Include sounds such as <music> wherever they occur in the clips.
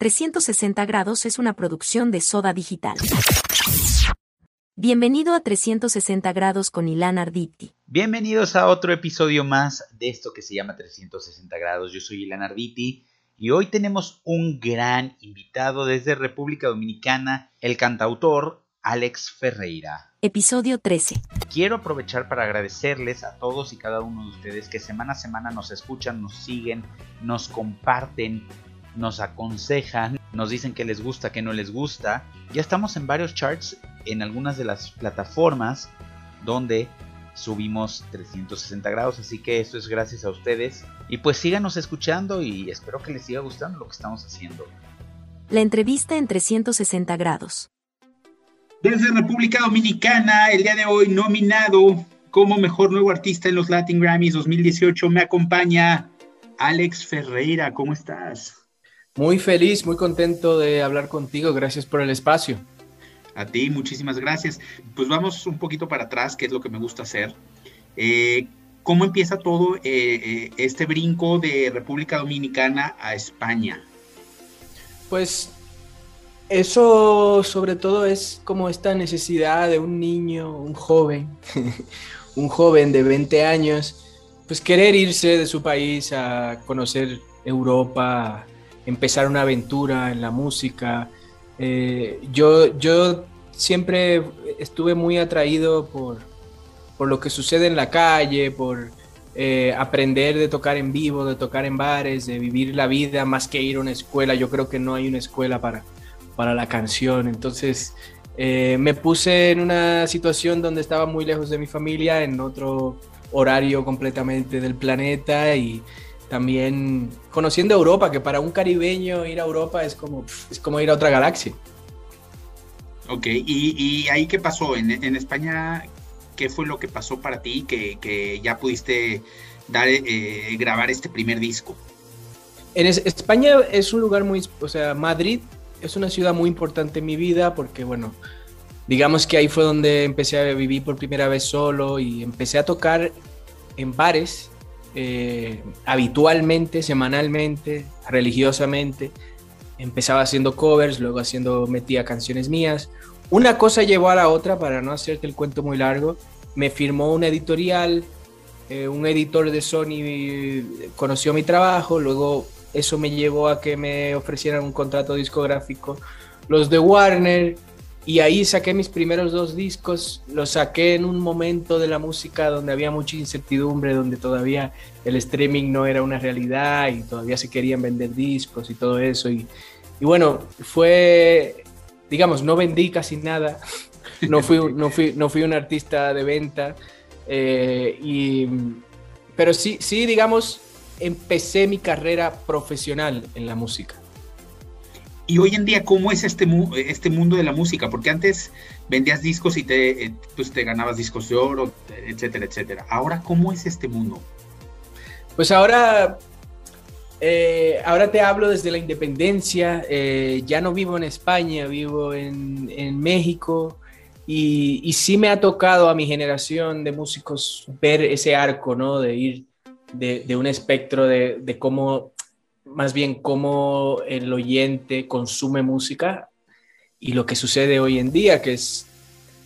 360 grados es una producción de Soda Digital. Bienvenido a 360 grados con Ilan Arditi. Bienvenidos a otro episodio más de esto que se llama 360 grados. Yo soy Ilan Arditi y hoy tenemos un gran invitado desde República Dominicana, el cantautor Alex Ferreira. Episodio 13. Quiero aprovechar para agradecerles a todos y cada uno de ustedes que semana a semana nos escuchan, nos siguen, nos comparten, nos aconsejan, nos dicen que les gusta, que no les gusta. Ya estamos en varios charts en algunas de las plataformas donde subimos 360 grados, así que esto es gracias a ustedes. Y pues síganos escuchando y espero que les siga gustando lo que estamos haciendo. La entrevista en 360 grados. Desde República Dominicana, el día de hoy nominado como mejor nuevo artista en los Latin Grammys 2018, me acompaña Alex Ferreira. ¿Cómo estás? Muy feliz, muy contento de hablar contigo. Gracias por el espacio. A ti, muchísimas gracias. Pues vamos un poquito para atrás, que es lo que me gusta hacer. Eh, ¿Cómo empieza todo eh, eh, este brinco de República Dominicana a España? Pues eso sobre todo es como esta necesidad de un niño, un joven, <laughs> un joven de 20 años, pues querer irse de su país a conocer Europa, empezar una aventura en la música. Eh, yo, yo siempre estuve muy atraído por, por lo que sucede en la calle, por eh, aprender de tocar en vivo, de tocar en bares, de vivir la vida más que ir a una escuela. Yo creo que no hay una escuela para, para la canción. Entonces eh, me puse en una situación donde estaba muy lejos de mi familia, en otro horario completamente del planeta y también conociendo Europa, que para un caribeño ir a Europa es como, es como ir a otra galaxia. Ok, ¿y, ahí qué pasó? ¿En, España qué fue lo que pasó para ti que, ya pudiste dar, eh, grabar este primer disco? En España es un lugar muy, o sea, Madrid es una ciudad muy importante en mi vida porque, bueno, digamos que ahí fue donde empecé a vivir por primera vez solo y empecé a tocar en bares eh, habitualmente, semanalmente, religiosamente. Empezaba haciendo covers, luego haciendo, metía canciones mías. Una cosa llevó a la otra, para no hacerte el cuento muy largo. Me firmó una editorial, eh, un editor de Sony conoció mi trabajo, luego eso me llevó a que me ofrecieran un contrato discográfico los de Warner y ahí saqué mis primeros dos discos, los saqué en un momento de la música donde había mucha incertidumbre, donde todavía el streaming no era una realidad y todavía se querían vender discos y todo eso. Y, bueno, fue, digamos, no vendí casi nada, no fui, no fui, no fui un artista de venta, eh, y, pero sí, sí, digamos, empecé mi carrera profesional en la música. Y hoy en día, ¿cómo es este, este mundo de la música? Porque antes vendías discos y te, eh, pues te ganabas discos de oro, etcétera, etcétera. Ahora, ¿cómo es este mundo? Pues ahora, eh, ahora te hablo desde la independencia. Eh, ya no vivo en España, vivo en, en México. Y, y, sí me ha tocado a mi generación de músicos ver ese arco, ¿no? De ir de, de un espectro de, de cómo más bien cómo el oyente consume música y lo que sucede hoy en día, que es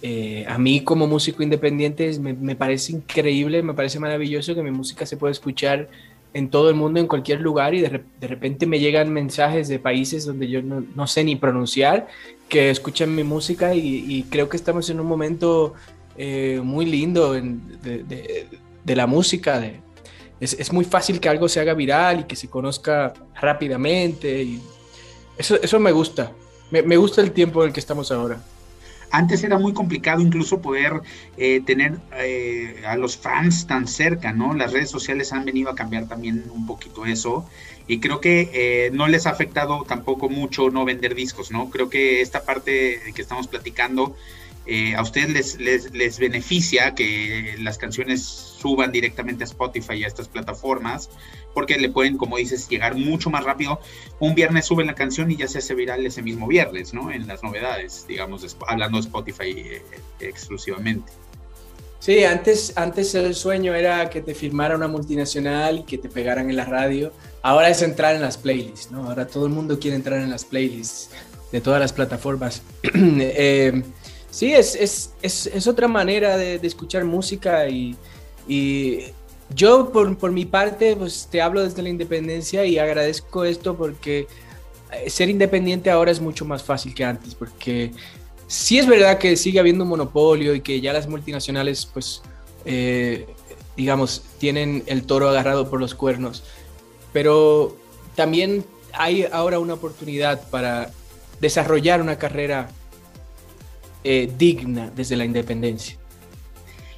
eh, a mí como músico independiente me, parece increíble, me parece maravilloso que mi música se pueda escuchar en todo el mundo, en cualquier lugar, y de, repente me llegan mensajes de países donde yo no, sé ni pronunciar, que escuchan mi música y, creo que estamos en un momento eh, muy lindo de, de, la música, de, es, muy fácil que algo se haga viral y que se conozca rápidamente. Y eso, eso me gusta. Me, gusta el tiempo en el que estamos ahora. Antes era muy complicado incluso poder eh, tener eh, a los fans tan cerca, ¿no? Las redes sociales han venido a cambiar también un poquito eso y creo que eh, no les ha afectado tampoco mucho no vender discos, ¿no? Creo que esta parte que estamos platicando a ustedes les, les, les, beneficia que las canciones suban directamente a Spotify y a estas plataformas, porque le pueden, como dices, llegar mucho más rápido. Un viernes suben la canción y ya se hace viral ese mismo viernes, ¿no? En las novedades, digamos, hablando de Spotify eh, exclusivamente. Sí, antes, antes el sueño era que te firmara una multinacional y que te pegaran en la radio. ahora es entrar en las playlists, ¿no? Ahora todo el mundo quiere entrar en las playlists de todas las plataformas. <clears throat> eh, sí, es, es, es, es, otra manera de, escuchar música y, y yo por, por, mi parte pues te hablo desde la independencia y agradezco esto porque eh, ser independiente ahora es mucho más fácil que antes porque sí es verdad que sigue habiendo un monopolio y que ya las multinacionales pues eh, digamos tienen el toro agarrado por los cuernos pero también hay ahora una oportunidad para desarrollar una carrera eh, digna desde la independencia.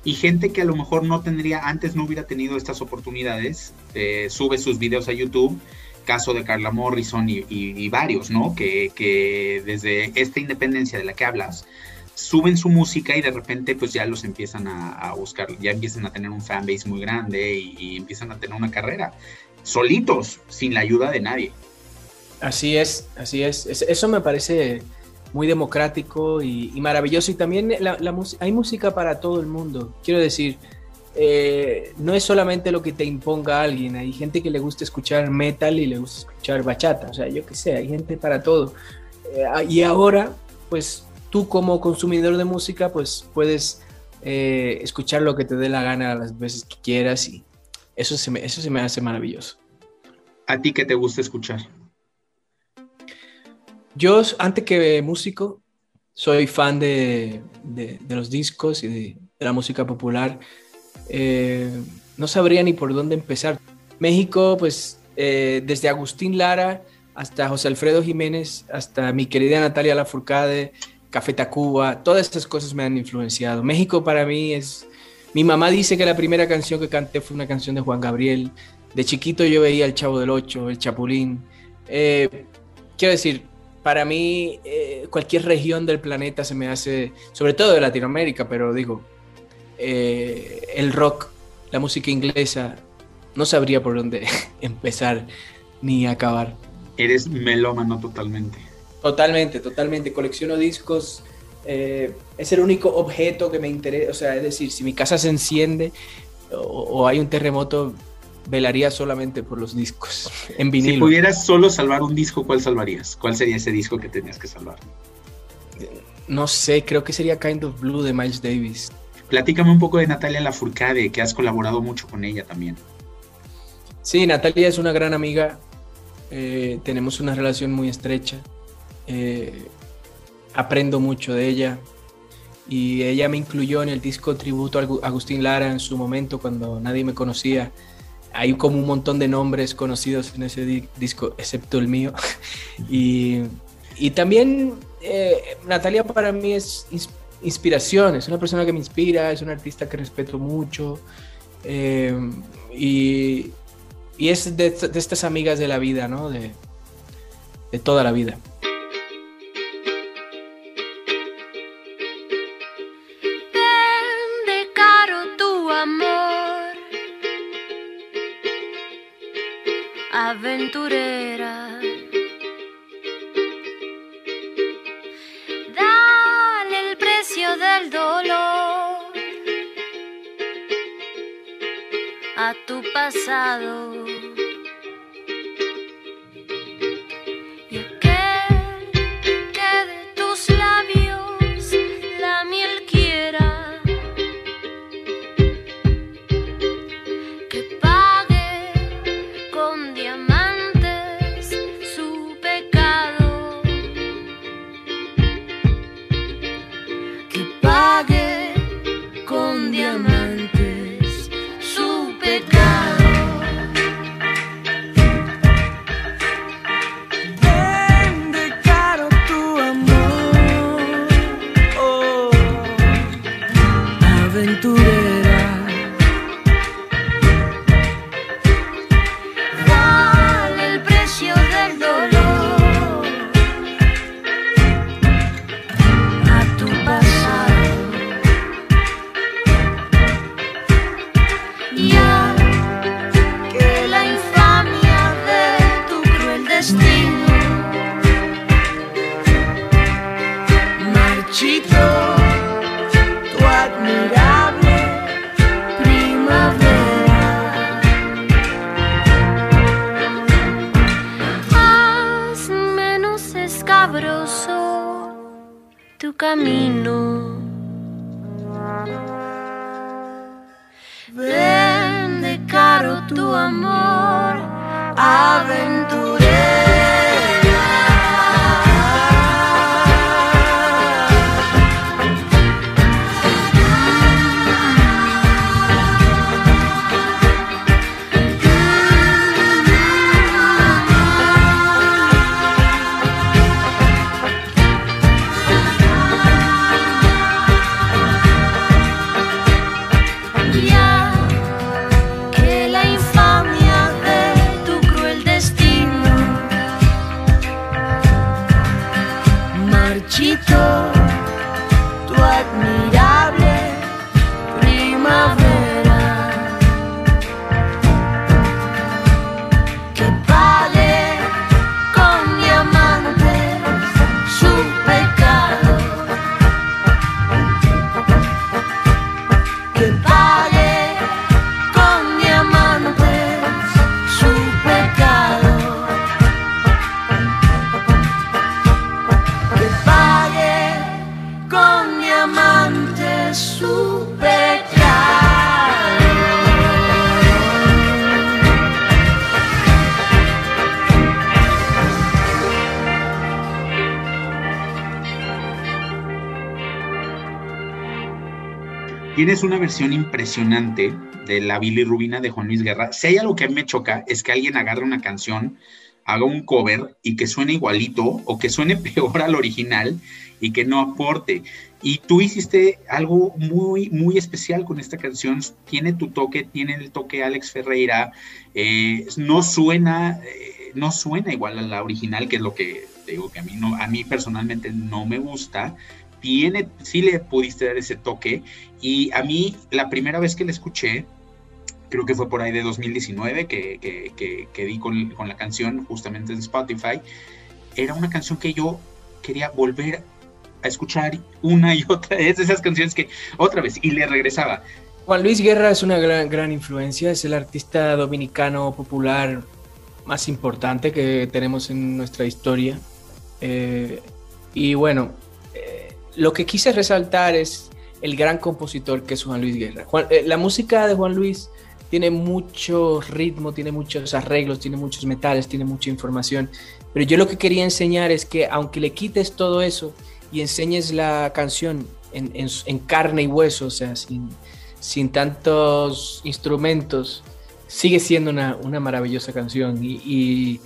Y gente que a lo mejor no tendría, antes no hubiera tenido estas oportunidades, eh, sube sus videos a YouTube, caso de Carla Morrison y, y, y varios, ¿no? Que, que, desde esta independencia de la que hablas, suben su música y de repente pues ya los empiezan a, a buscar, ya empiezan a tener un fanbase muy grande y, y empiezan a tener una carrera solitos, sin la ayuda de nadie. Así es, así es. Eso me parece muy democrático y, maravilloso. Y también hay música para todo el mundo. Quiero decir, eh, no es solamente lo que te imponga alguien. Hay gente que le gusta escuchar metal y le gusta escuchar bachata. O sea, yo qué sé, hay gente para todo. Eh, y ahora, pues tú como consumidor de música, pues puedes eh, escuchar lo que te dé la gana las veces que quieras y eso se me, eso se me hace maravilloso. ¿A ti qué te gusta escuchar? Yo, antes que músico, soy fan de, de, los discos y de, de, la música popular. Eh, no sabría ni por dónde empezar. México, pues eh, desde Agustín Lara hasta José Alfredo Jiménez, hasta mi querida Natalia Lafourcade, Café Tacuba, todas esas cosas me han influenciado. México para mí es... Mi mamá dice que la primera canción que canté fue una canción de Juan Gabriel. De chiquito yo veía El Chavo del Ocho, El Chapulín. Eh, quiero decir, para mí eh, cualquier región del planeta se me hace, sobre todo de Latinoamérica, pero digo, eh, el rock, la música inglesa, no sabría por dónde <laughs> empezar ni acabar. Eres melómano totalmente. Totalmente, totalmente. Colecciono discos. Eh, es el único objeto que me interesa. O sea, es decir, si mi casa se enciende o, o hay un terremoto, velaría solamente por los discos <laughs> en vinilo. Si pudieras solo salvar un disco, ¿cuál salvarías? ¿Cuál sería ese disco que tenías que salvar? No sé, creo que sería Kind of Blue de Miles Davis. Platícame un poco de Natalia Lafourcade, que has colaborado mucho con ella también. Sí, Natalia es una gran amiga. Eh, tenemos una relación muy estrecha. Eh, aprendo mucho de ella. Y ella me incluyó en el disco tributo a Agustín Lara en su momento, cuando nadie me conocía hay como un montón de nombres conocidos en ese di disco, excepto el mío. <laughs> y, y, también eh, Natalia para mí es ins inspiración, es una persona que me inspira, es una artista que respeto mucho. Eh, y, y, es de, de, estas amigas de la vida, ¿no? De, de toda la vida. Aventurera. Dale el precio del dolor a tu pasado. Camino. Vende caro tu amor, aventurera. Tienes una versión impresionante de la bilirrubina de Juan Luis Guerra. Si hay algo que a mí me choca es que alguien agarre una canción, haga un cover y que suene igualito o que suene <laughs> peor al original y que no aporte. Y tú hiciste algo muy, muy especial con esta canción. Tiene tu toque, tiene el toque Alex Ferreira. eh, no suena, eh, no suena igual a la original, que es lo que digo que a mí no, a mí personalmente no me gusta. Tiene, sí le pudiste dar ese toque. Y a mí, la primera vez que la escuché, creo que fue por ahí de 2019 que, que, que, que di con, con, la canción justamente en Spotify, era una canción que yo quería volver a escuchar una y otra vez, esas canciones que otra vez, y le regresaba. Juan Luis Guerra es una gran, gran influencia, es el artista dominicano popular más importante que tenemos en nuestra historia. Eh, y bueno, lo que quise resaltar es el gran compositor que es Juan Luis Guerra. Eh, la música de Juan Luis tiene mucho ritmo, tiene muchos arreglos, tiene muchos metales, tiene mucha información. Pero yo lo que quería enseñar es que aunque le quites todo eso y enseñes la canción en, carne y hueso, o sea, sin, tantos instrumentos, sigue siendo una, maravillosa canción. Y,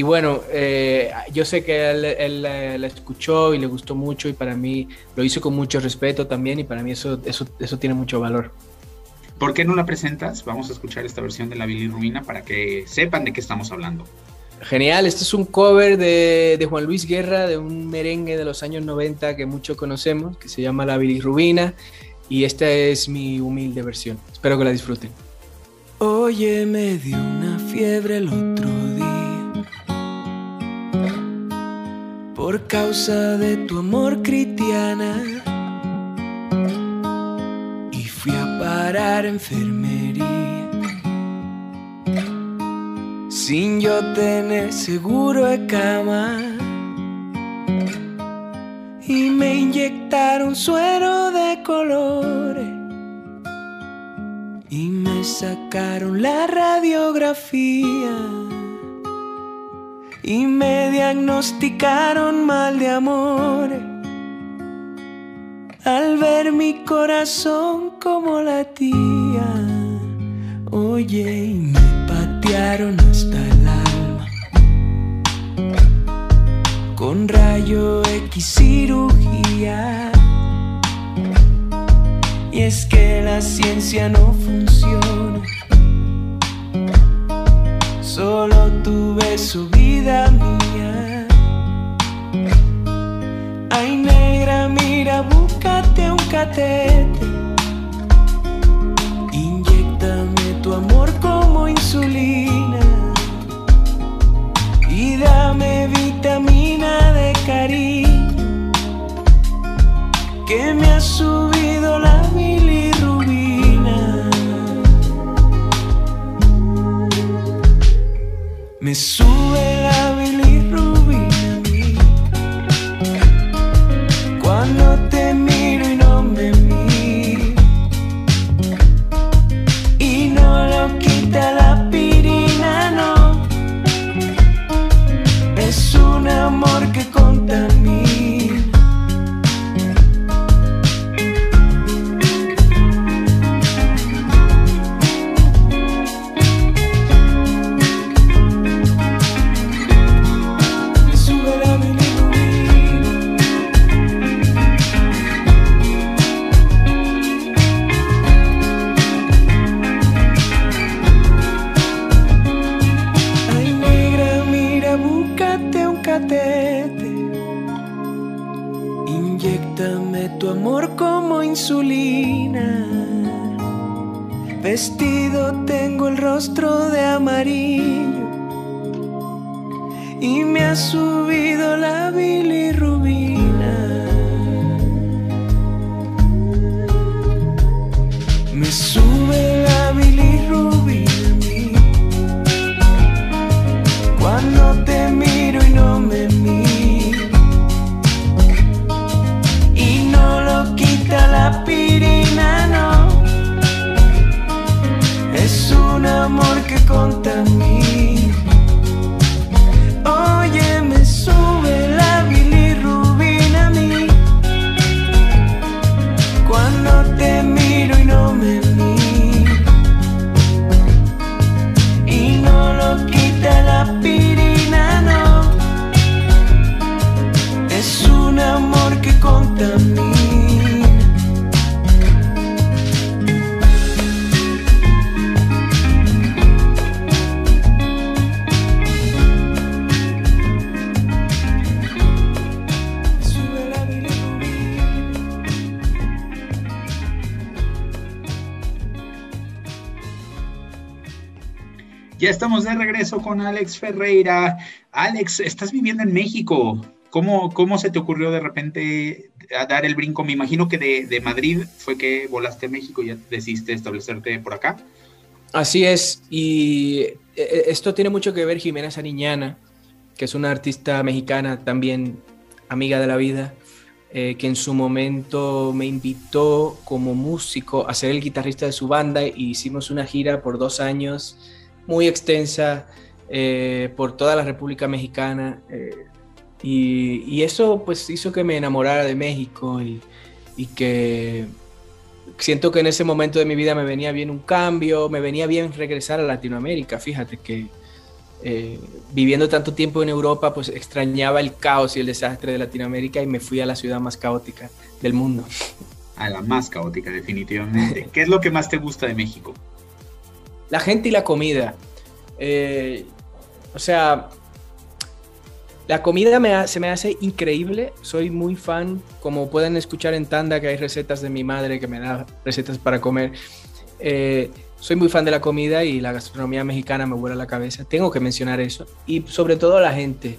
y bueno, eh, yo sé que él, él, la escuchó y le gustó mucho y para mí lo hizo con mucho respeto también y para mí eso, eso, eso tiene mucho valor. ¿Por qué no la presentas? Vamos a escuchar esta versión de la bilirrubina para que sepan de qué estamos hablando. Genial, este es un cover de, de, Juan Luis Guerra, de un merengue de los años 90 que muchos conocemos, que se llama La Bilirrubina, y esta es mi humilde versión. Espero que la disfruten. Oye, me dio una fiebre el otro día por causa de tu amor, Cristiana. Y fui a parar enfermería sin yo tener seguro de cama. Y me inyectaron suero de colores. Y me sacaron la radiografía. Y me diagnosticaron mal de amores. Al ver mi corazón como latía. Oye, y me patearon hasta el alma. Con rayo X cirugía. Y es que la ciencia no funciona. Solo tu beso, vida mía. Ay, negra, mira, búscate un catete. Inyectame tu amor como insulina. Y dame vitamina de cariño. Que me ha subido la Me sube la bilirrubina con Alex Ferreira. Alex, estás viviendo en México. ¿Cómo, cómo se te ocurrió de repente a dar el brinco? Me imagino que de, de Madrid fue que volaste a México y ya decidiste establecerte por acá. Así es, y eh, esto tiene mucho que ver Jimena Sariñana, que es una artista mexicana también amiga de la vida, eh, que en su momento me invitó como músico a ser el guitarrista de su banda y hicimos una gira por dos años muy extensa eh, por toda la República Mexicana eh, y, eso pues hizo que me enamorara de México y, y que siento que en ese momento de mi vida me venía bien un cambio, me venía bien regresar a Latinoamérica. Fíjate que eh, viviendo tanto tiempo en Europa, pues extrañaba el caos y el desastre de Latinoamérica y me fui a la ciudad más caótica del mundo. A la más caótica, definitivamente. ¿Qué es lo que más te gusta de México? La gente y la comida. Eh, o sea, la comida me ha- se me hace increíble. Soy muy fan, como pueden escuchar en Tanda, que hay recetas de mi madre que me da recetas para comer. Eh, soy muy fan de la comida y la gastronomía mexicana me vuela la cabeza. Tengo que mencionar eso. Y sobre todo la gente.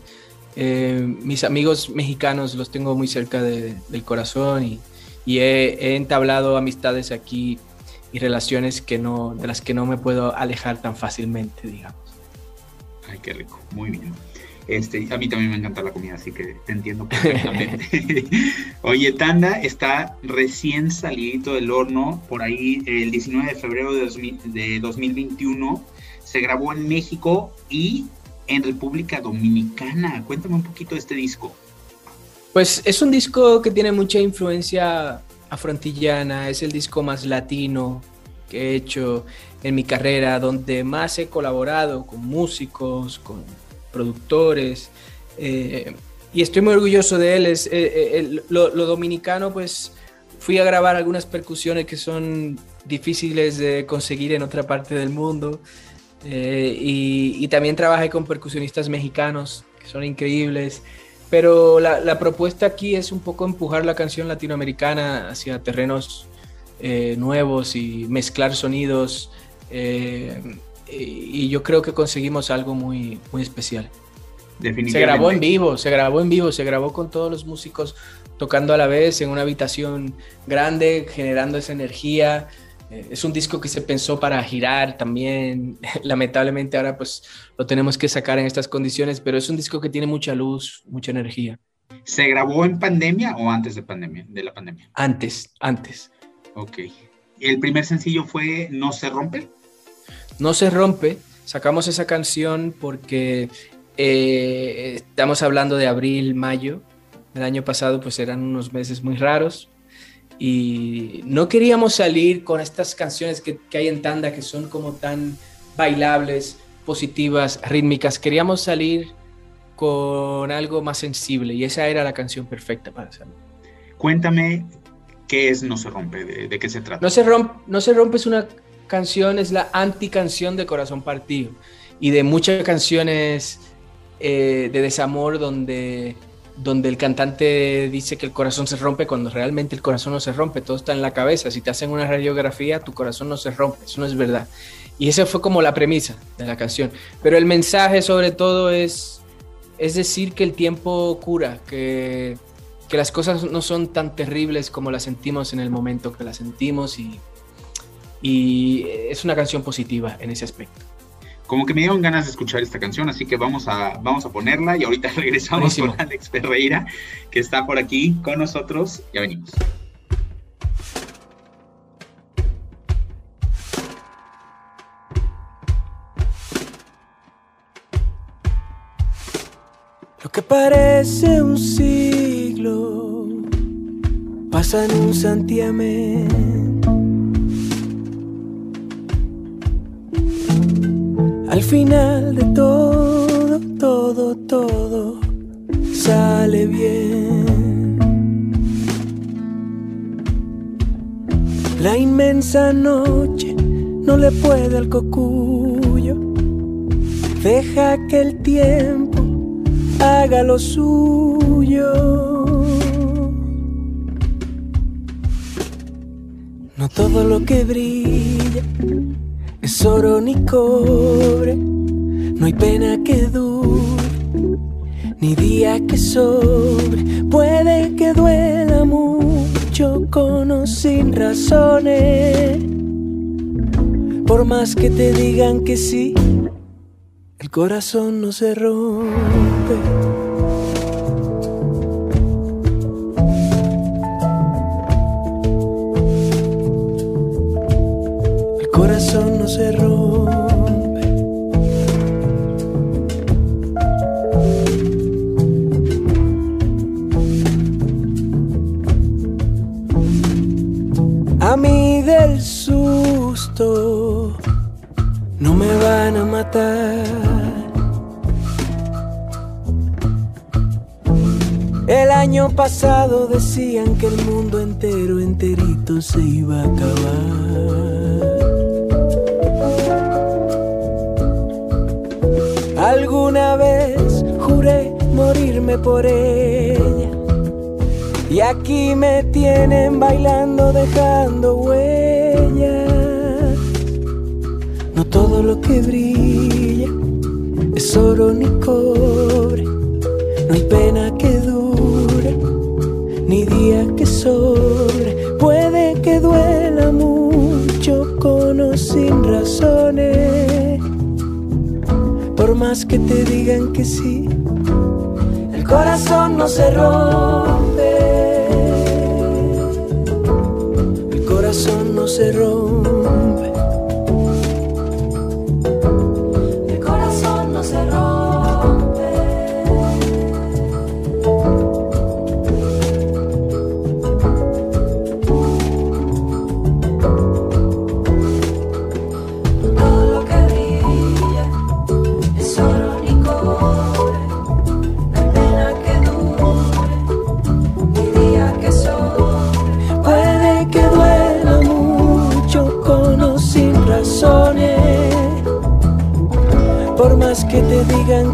Eh, mis amigos mexicanos los tengo muy cerca de- del corazón y, y he, he entablado amistades aquí y relaciones que no, de las que no me puedo alejar tan fácilmente, digamos. Ay, qué rico, muy bien. Este, a mí también me encanta la comida, así que te entiendo perfectamente. <laughs> Oye, Tanda está recién salidito del horno, por ahí el 19 de febrero de, 2000 de 2021. Se grabó en México y en República Dominicana. Cuéntame un poquito de este disco. Pues es un disco que tiene mucha influencia afrontillana, es el disco más latino que he hecho en mi carrera, donde más he colaborado con músicos, con productores, eh, y estoy muy orgulloso de él. Es, eh, eh, lo, dominicano, pues fui a grabar algunas percusiones que son difíciles de conseguir en otra parte del mundo, y, y también trabajé con percusionistas mexicanos, que son increíbles. Pero la, la propuesta aquí es un poco empujar la canción latinoamericana hacia terrenos eh, nuevos y mezclar sonidos. eh, y, y yo creo que conseguimos algo muy, muy especial. Se Definitivamente. grabó en vivo, se grabó en vivo, se grabó con todos los músicos tocando a la vez en una habitación grande, generando esa energía. Eh, Es un disco que se pensó para girar también. <laughs> Lamentablemente ahora pues lo tenemos que sacar en estas condiciones, pero es un disco que tiene mucha luz, mucha energía. ¿Se grabó en pandemia o antes de pandemia, de la pandemia? Antes, antes. Ok. El primer sencillo fue No se rompe. No se rompe. Sacamos esa canción porque eh, estamos hablando de abril, mayo. El año pasado pues eran unos meses muy raros y no queríamos salir con estas canciones que, que hay en tanda que son como tan bailables, positivas, rítmicas. Queríamos salir con algo más sensible y esa era la canción perfecta para salir. Cuéntame qué es No se rompe, de, de qué se trata. No se, rompe, no se rompe es una canción, es la anticanción de Corazón Partido y de muchas canciones eh, de desamor donde donde el cantante dice que el corazón se rompe cuando realmente el corazón no se rompe, todo está en la cabeza. Si te hacen una radiografía, tu corazón no se rompe, eso no es verdad. Y esa fue como la premisa de la canción. Pero el mensaje sobre todo es, es decir que el tiempo cura, que, que las cosas no son tan terribles como las sentimos en el momento que las sentimos y, y es una canción positiva en ese aspecto como que me dieron ganas de escuchar esta canción, así que vamos a, vamos a ponerla y ahorita <laughs> regresamos con Alex Ferreira, que está por aquí con nosotros. Ya venimos. Lo que parece un siglo pasa en un santiamén Al final de todo, todo, todo sale bien. La inmensa noche no le puede al cocuyo. Deja que el tiempo haga lo suyo. No todo lo que brilla es oro ni cobre, no hay pena que dure, ni día que sobre, puede que duela mucho con o sin razones, por más que te digan que sí, el corazón no se rompe. Pasado decían que el mundo entero, enterito se iba a acabar. Alguna vez juré morirme por ella. Y aquí me tienen bailando, dejando huellas. No todo lo que brilla es oro ni cobre. No hay pena que Puede que duela mucho con o sin razones por más que te digan que sí, el corazón no se rompe. El corazón no se rompe.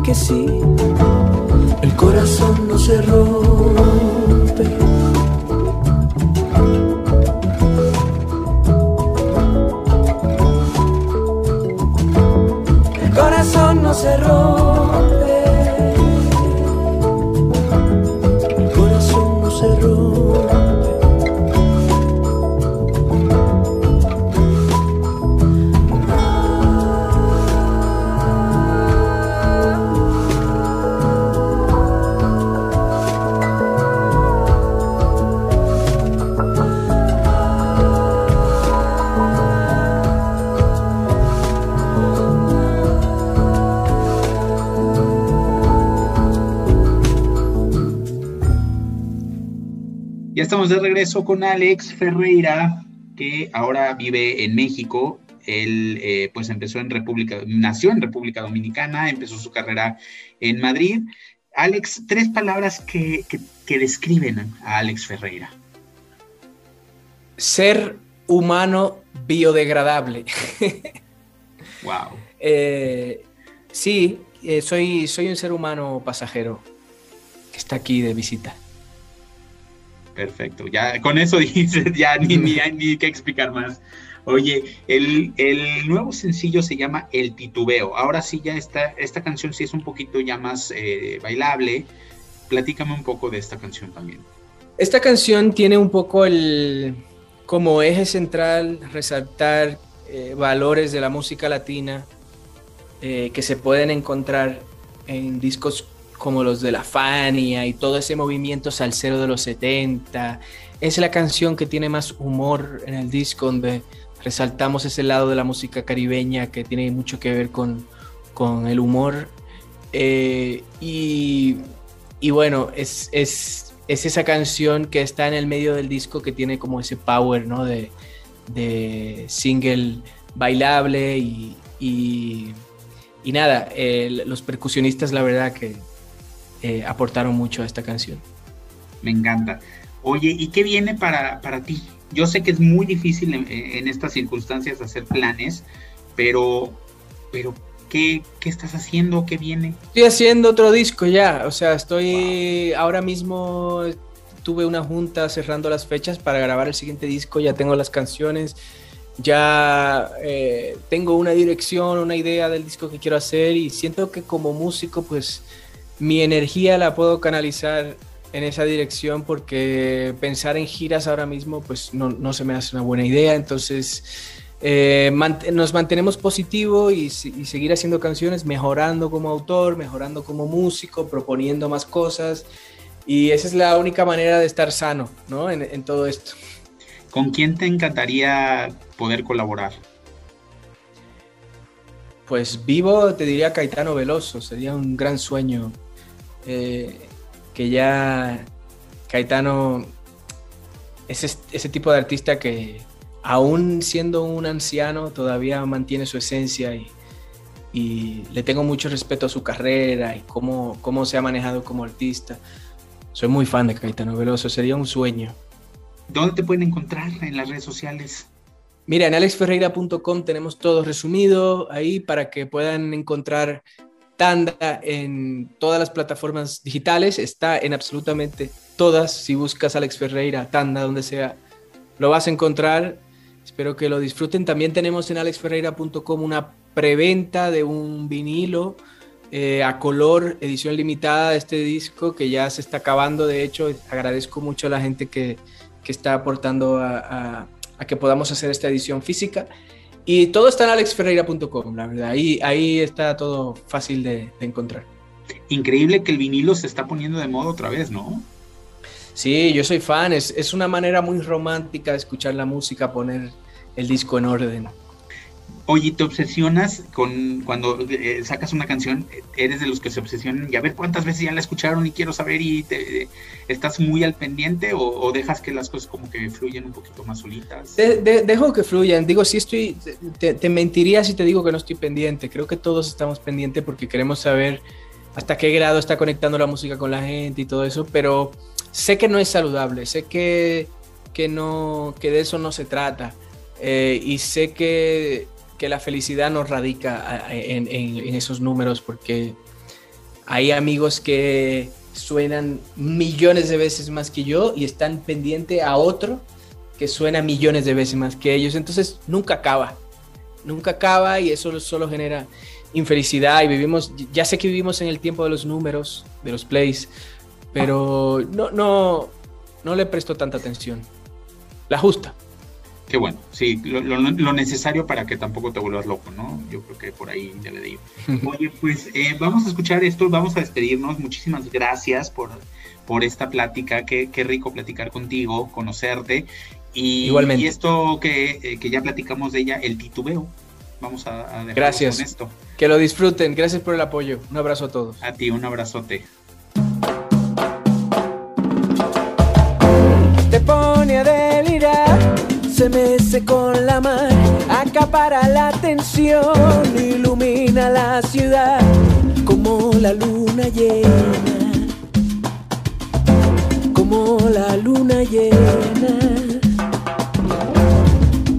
Que sí, el corazón no se estamos de regreso con Alex Ferreira, que ahora vive en México. Él eh, pues empezó en República, nació en República Dominicana, empezó su carrera en Madrid. Alex, tres palabras que, describen a Alex Ferreira. Ser humano biodegradable. wow. <laughs> Eh, sí, eh, soy, soy un ser humano pasajero que está aquí de visita. Perfecto, ya con eso <laughs> dices, ya ni, ni hay ni que explicar más. Oye, el, el, nuevo sencillo se llama El Titubeo. Ahora sí, ya está, esta canción sí es un poquito ya más eh, bailable. Platícame un poco de esta canción también. Esta canción tiene un poco el, como eje central, resaltar eh, valores de la música latina eh, que se pueden encontrar en discos como los de La Fania y todo ese movimiento salsero de los 70. Es la canción que tiene más humor en el disco, donde resaltamos ese lado de la música caribeña que tiene mucho que ver con, con el humor. Eh, y, y, bueno, es, es, es, esa canción que está en el medio del disco que tiene como ese power ¿no? de, de single bailable y, y, y nada, eh, los percusionistas la verdad que eh, aportaron mucho a esta canción. Me encanta. Oye, ¿y qué viene para, para ti? Yo sé que es muy difícil en, estas circunstancias hacer planes, pero, pero ¿qué, ¿qué, estás haciendo? ¿Qué viene? Estoy haciendo otro disco ya, o sea, estoy ahora mismo, tuve una junta cerrando las fechas para grabar el siguiente disco, ya tengo las canciones, ya eh, tengo una dirección, una idea del disco que quiero hacer y siento que como músico pues mi energía la puedo canalizar en esa dirección porque pensar en giras ahora mismo pues no, no se me hace una buena idea, entonces eh, nos mantenemos positivo y, y, seguir haciendo canciones, mejorando como autor, mejorando como músico, proponiendo más cosas y esa es la única manera de estar sano ¿no? en, en todo esto. ¿Con quién te encantaría poder colaborar? Pues vivo, te diría Caetano Veloso, sería un gran sueño. Eh, que ya Caetano es ese tipo de artista que aún siendo un anciano todavía mantiene su esencia y, y le tengo mucho respeto a su carrera y cómo, cómo se ha manejado como artista. Soy muy fan de Caetano Veloso, sería un sueño. ¿Dónde te pueden encontrar en las redes sociales? Mira, en alexferreira.com tenemos todo resumido ahí para que puedan encontrar Tanda en todas las plataformas digitales, está en absolutamente todas. Si buscas Alex Ferreira, Tanda, donde sea, lo vas a encontrar. Espero que lo disfruten. También tenemos en alexferreira.com una preventa de un vinilo eh, a color, edición limitada de este disco que ya se está acabando. De hecho, agradezco mucho a la gente que, que está aportando a, que podamos hacer esta edición física. Y todo está en alexferreira.com, la verdad. Ahí, ahí está todo fácil de, de, encontrar. Increíble que el vinilo se está poniendo de moda otra vez, ¿no? Sí, yo soy fan. Es, es una manera muy romántica de escuchar la música, poner el disco en orden. Oye, ¿te obsesionas con cuando eh, sacas una canción? ¿Eres de los que se obsesionan y a ver cuántas veces ya la escucharon y quiero saber y te, estás muy al pendiente o, dejas que las cosas como que fluyen un poquito más solitas? De, de, dejo que fluyan. Digo, si estoy, te, te, mentiría si te digo que no estoy pendiente. Creo que todos estamos pendientes porque queremos saber hasta qué grado está conectando la música con la gente y todo eso, pero sé que no es saludable, sé que, que, no, que de eso no se trata. Eh, y sé que que la felicidad no radica en, esos números porque hay amigos que suenan millones de veces más que yo y están pendiente a otro que suena millones de veces más que ellos. Entonces nunca acaba, nunca acaba y eso solo genera infelicidad y vivimos, ya sé que vivimos en el tiempo de los números, de los plays, pero no, no, no le presto tanta atención. La justa. Qué bueno, sí, lo, lo, lo, necesario para que tampoco te vuelvas loco, ¿no? Yo creo que por ahí debe de ir. Oye, pues eh, vamos a escuchar esto, vamos a despedirnos. Muchísimas gracias por, por esta plática, qué, qué rico platicar contigo, conocerte. Y, Igualmente. y esto que, eh, que, ya platicamos de ella, el titubeo. Vamos a, a gracias. con esto. Que lo disfruten, gracias por el apoyo. Un abrazo a todos. A ti, un abrazote. Te pone a se mece con la mar, acapara la atención, ilumina la ciudad como la luna llena, como la luna llena.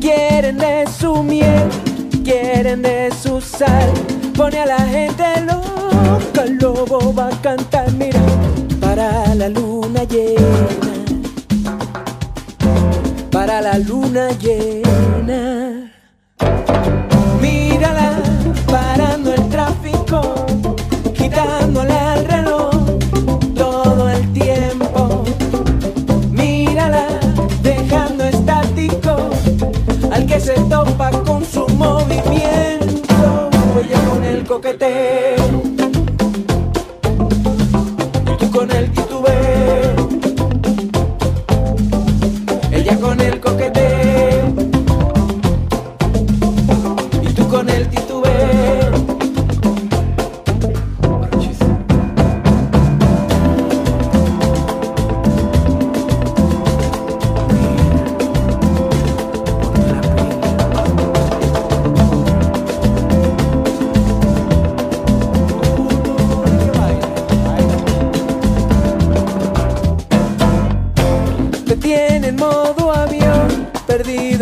Quieren de su miel, quieren de su sal, pone a la gente loca, el lobo va a cantar, mira para la luna llena, para la luna llena. Mírala parando el tráfico, quitándole al reloj todo el tiempo. Mírala dejando estático al que se topa con su movimiento. Ella con el coqueteo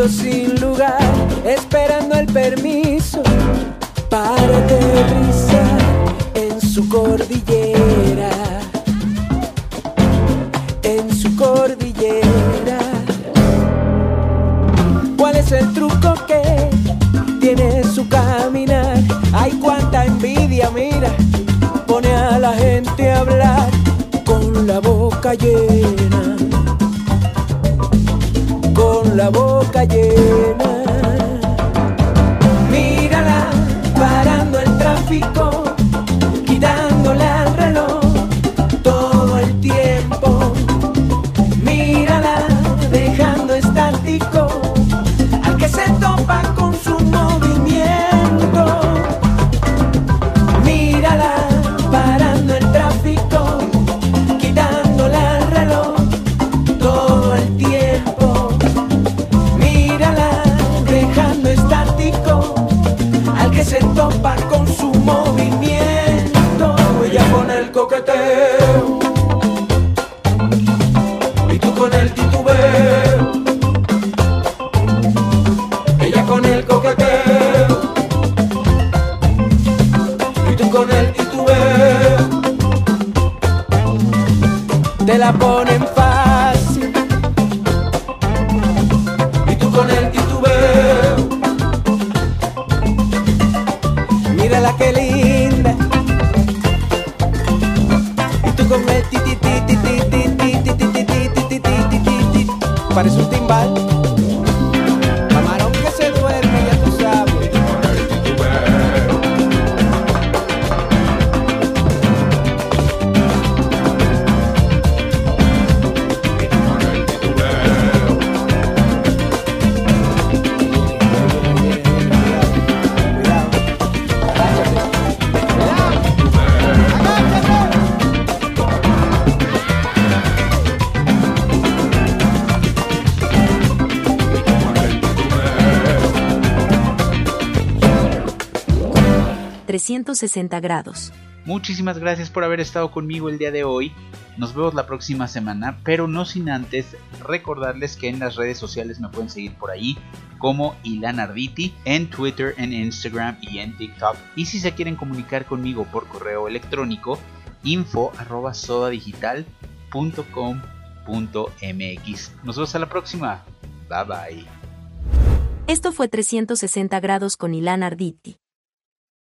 see 360 grados. Muchísimas gracias por haber estado conmigo el día de hoy. Nos vemos la próxima semana, pero no sin antes recordarles que en las redes sociales me pueden seguir por ahí como Ilan Arditi en Twitter, en Instagram y en TikTok. Y si se quieren comunicar conmigo por correo electrónico, info arroba sodadigital.com.mx. Nos vemos a la próxima. Bye bye. Esto fue 360 grados con Ilan Arditi.